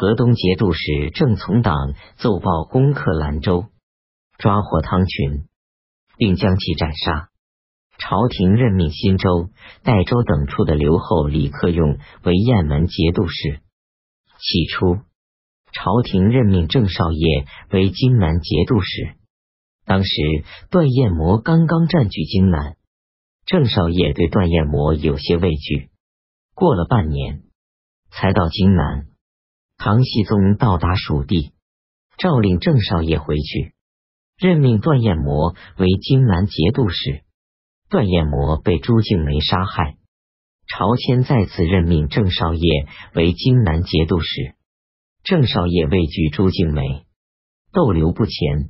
河东节度使郑从党奏报攻克兰州，抓获汤群，并将其斩杀。朝廷任命新州、代州等处的留后李克用为雁门节度使。起初，朝廷任命郑少业为荆南节度使。当时段彦模刚刚占据荆南，郑少业对段彦模有些畏惧。过了半年，才到荆南。唐僖宗到达蜀地，诏令郑少业回去，任命段彦模为荆南节度使。段彦模被朱敬梅杀害，朝迁再次任命郑少业为荆南节度使。郑少业畏惧朱敬梅，逗留不前。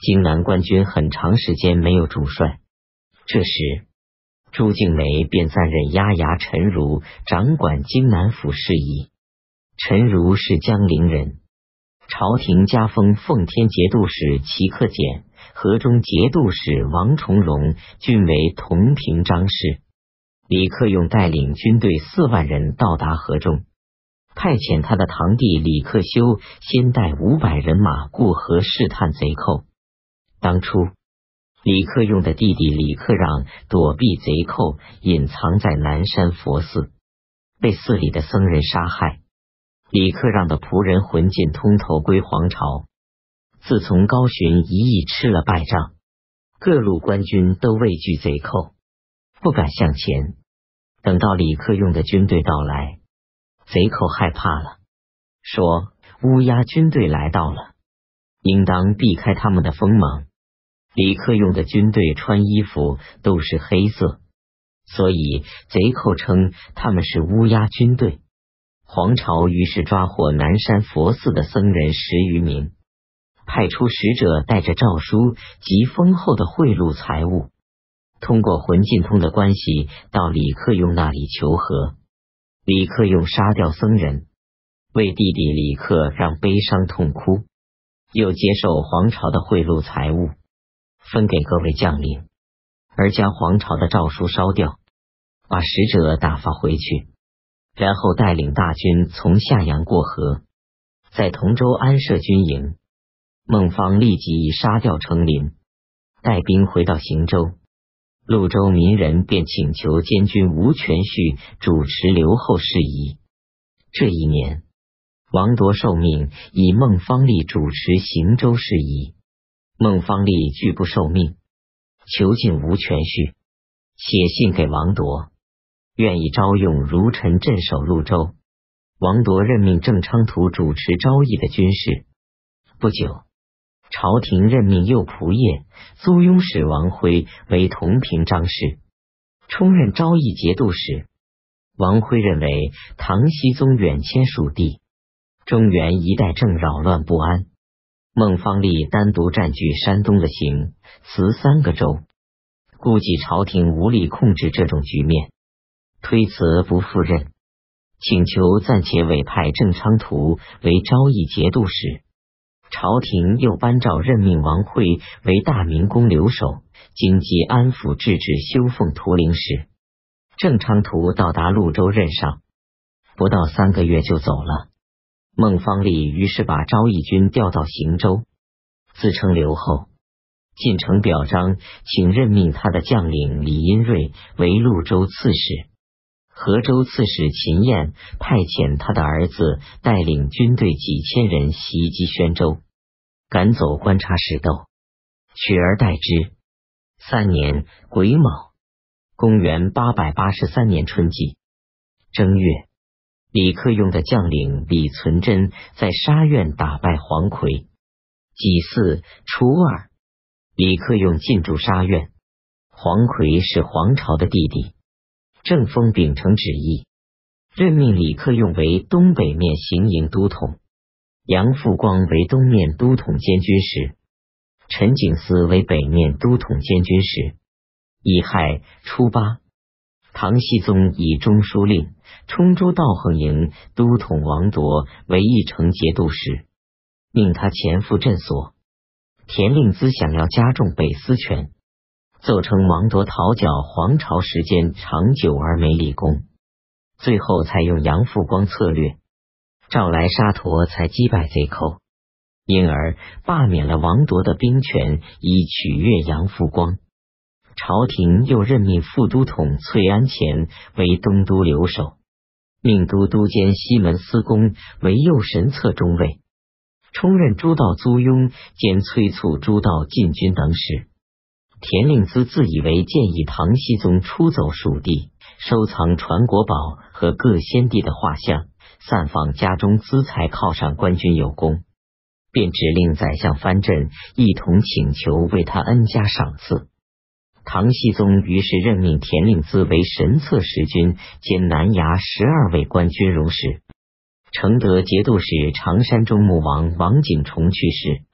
荆南官军很长时间没有主帅，这时朱敬梅便暂任押牙陈如掌管荆南府事宜。陈如是江陵人，朝廷加封奉天节度使齐克俭。河中节度使王重荣均为同平章事。李克用带领军队四万人到达河中，派遣他的堂弟李克修先带五百人马过河试探贼寇。当初，李克用的弟弟李克让躲避贼寇，隐藏在南山佛寺，被寺里的僧人杀害。李克让的仆人浑进通投归皇朝。自从高寻一役吃了败仗，各路官军都畏惧贼寇，不敢向前。等到李克用的军队到来，贼寇害怕了，说乌鸦军队来到了，应当避开他们的锋芒。李克用的军队穿衣服都是黑色，所以贼寇称他们是乌鸦军队。黄巢于是抓获南山佛寺的僧人十余名。派出使者带着诏书及丰厚的贿赂财物，通过浑进通的关系到李克用那里求和。李克用杀掉僧人，为弟弟李克让悲伤痛哭，又接受皇朝的贿赂财物，分给各位将领，而将皇朝的诏书烧掉，把使者打发回去，然后带领大军从夏阳过河，在同州安设军营。孟方立即杀掉程林，带兵回到行州。潞州民人便请求监军吴全绪主持留后事宜。这一年，王铎受命以孟方立主持行州事宜。孟方立拒不受命，囚禁吴全绪，写信给王铎，愿意招用如臣镇守潞州。王铎任命郑昌图主持昭义的军事。不久。朝廷任命右仆射租庸使王辉为同平章事，充任昭义节度使。王辉认为唐僖宗远迁蜀地，中原一带正扰乱不安。孟方立单独占据山东的行、慈三个州，估计朝廷无力控制这种局面，推辞不赴任，请求暂且委派郑昌图为昭义节度使。朝廷又颁诏任命王惠为大明宫留守、京畿安抚制止修奉图灵使。郑昌图到达潞州任上，不到三个月就走了。孟方立于是把昭义军调到行州，自称留后，进城表彰，请任命他的将领李荫瑞为潞州刺史。河州刺史秦彦派遣他的儿子带领军队几千人袭击宣州，赶走观察使窦，取而代之。三年癸卯，公元八百八十三年春季正月，李克用的将领李存贞在沙苑打败黄奎。己巳初二，李克用进驻沙苑。黄奎是黄巢的弟弟。正封秉承旨意，任命李克用为东北面行营都统，杨复光为东面都统监军使，陈景思为北面都统监军使。乙亥初八，唐僖宗以中书令、冲州道横营都统王铎为义城节度使，命他前赴镇所。田令孜想要加重北司权。奏称王铎讨剿黄巢时间长久而没立功，最后采用杨复光策略，召来沙陀才击败贼寇，因而罢免了王铎的兵权，以取悦杨复光。朝廷又任命副都统崔安潜为东都留守，命都督监西门司公为右神策中尉，充任诸道租庸兼催促诸道进军等使。田令孜自以为建议唐僖宗出走蜀地，收藏传国宝和各先帝的画像，散放家中资财，犒赏官军有功，便指令宰相藩镇一同请求为他恩加赏赐。唐僖宗于是任命田令孜为神策使君兼南衙十二位官军如使。承德节度使常山中牧王王景崇去世。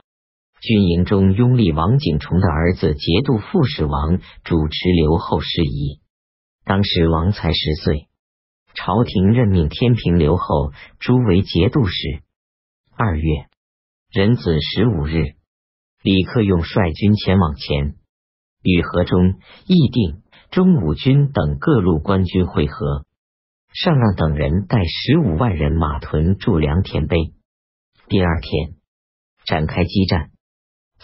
军营中拥立王景崇的儿子节度副使王主持留后事宜。当时王才十岁，朝廷任命天平留后诸为节度使。二月壬子十五日，李克用率军前往前，与河中、义定、中武军等各路官军会合，上让等人带十五万人马屯驻良田碑。第二天展开激战。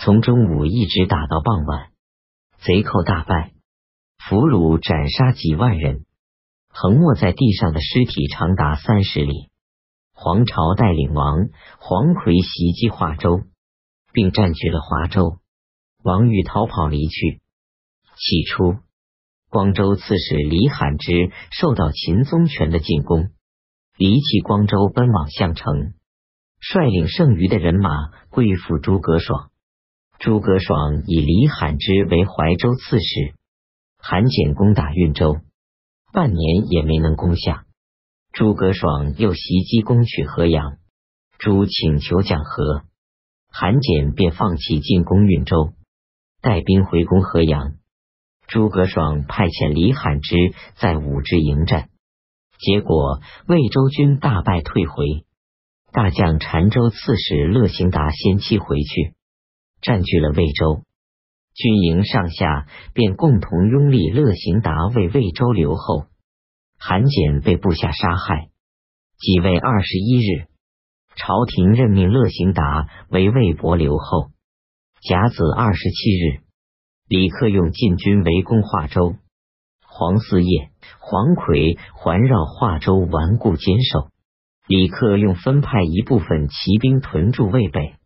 从中午一直打到傍晚，贼寇大败，俘虏斩杀几万人，横卧在地上的尸体长达三十里。黄巢带领王黄奎袭击华州，并占据了华州。王玉逃跑离去。起初，光州刺史李罕之受到秦宗权的进攻，离弃光州奔往项城，率领剩余的人马归附诸葛爽。诸葛爽以李罕之为怀州刺史，韩简攻打运州，半年也没能攻下。诸葛爽又袭击攻取河阳，朱请求讲和，韩简便放弃进攻运州，带兵回攻河阳。诸葛爽派遣李罕之在武之迎战，结果魏州军大败退回，大将澶州刺史乐行达先期回去。占据了魏州，军营上下便共同拥立乐行达为魏州留后。韩简被部下杀害。即位二十一日，朝廷任命乐行达为魏博留后。甲子二十七日，李克用进军围攻华州。黄四业、黄奎环绕华州顽固坚守。李克用分派一部分骑兵屯驻渭北。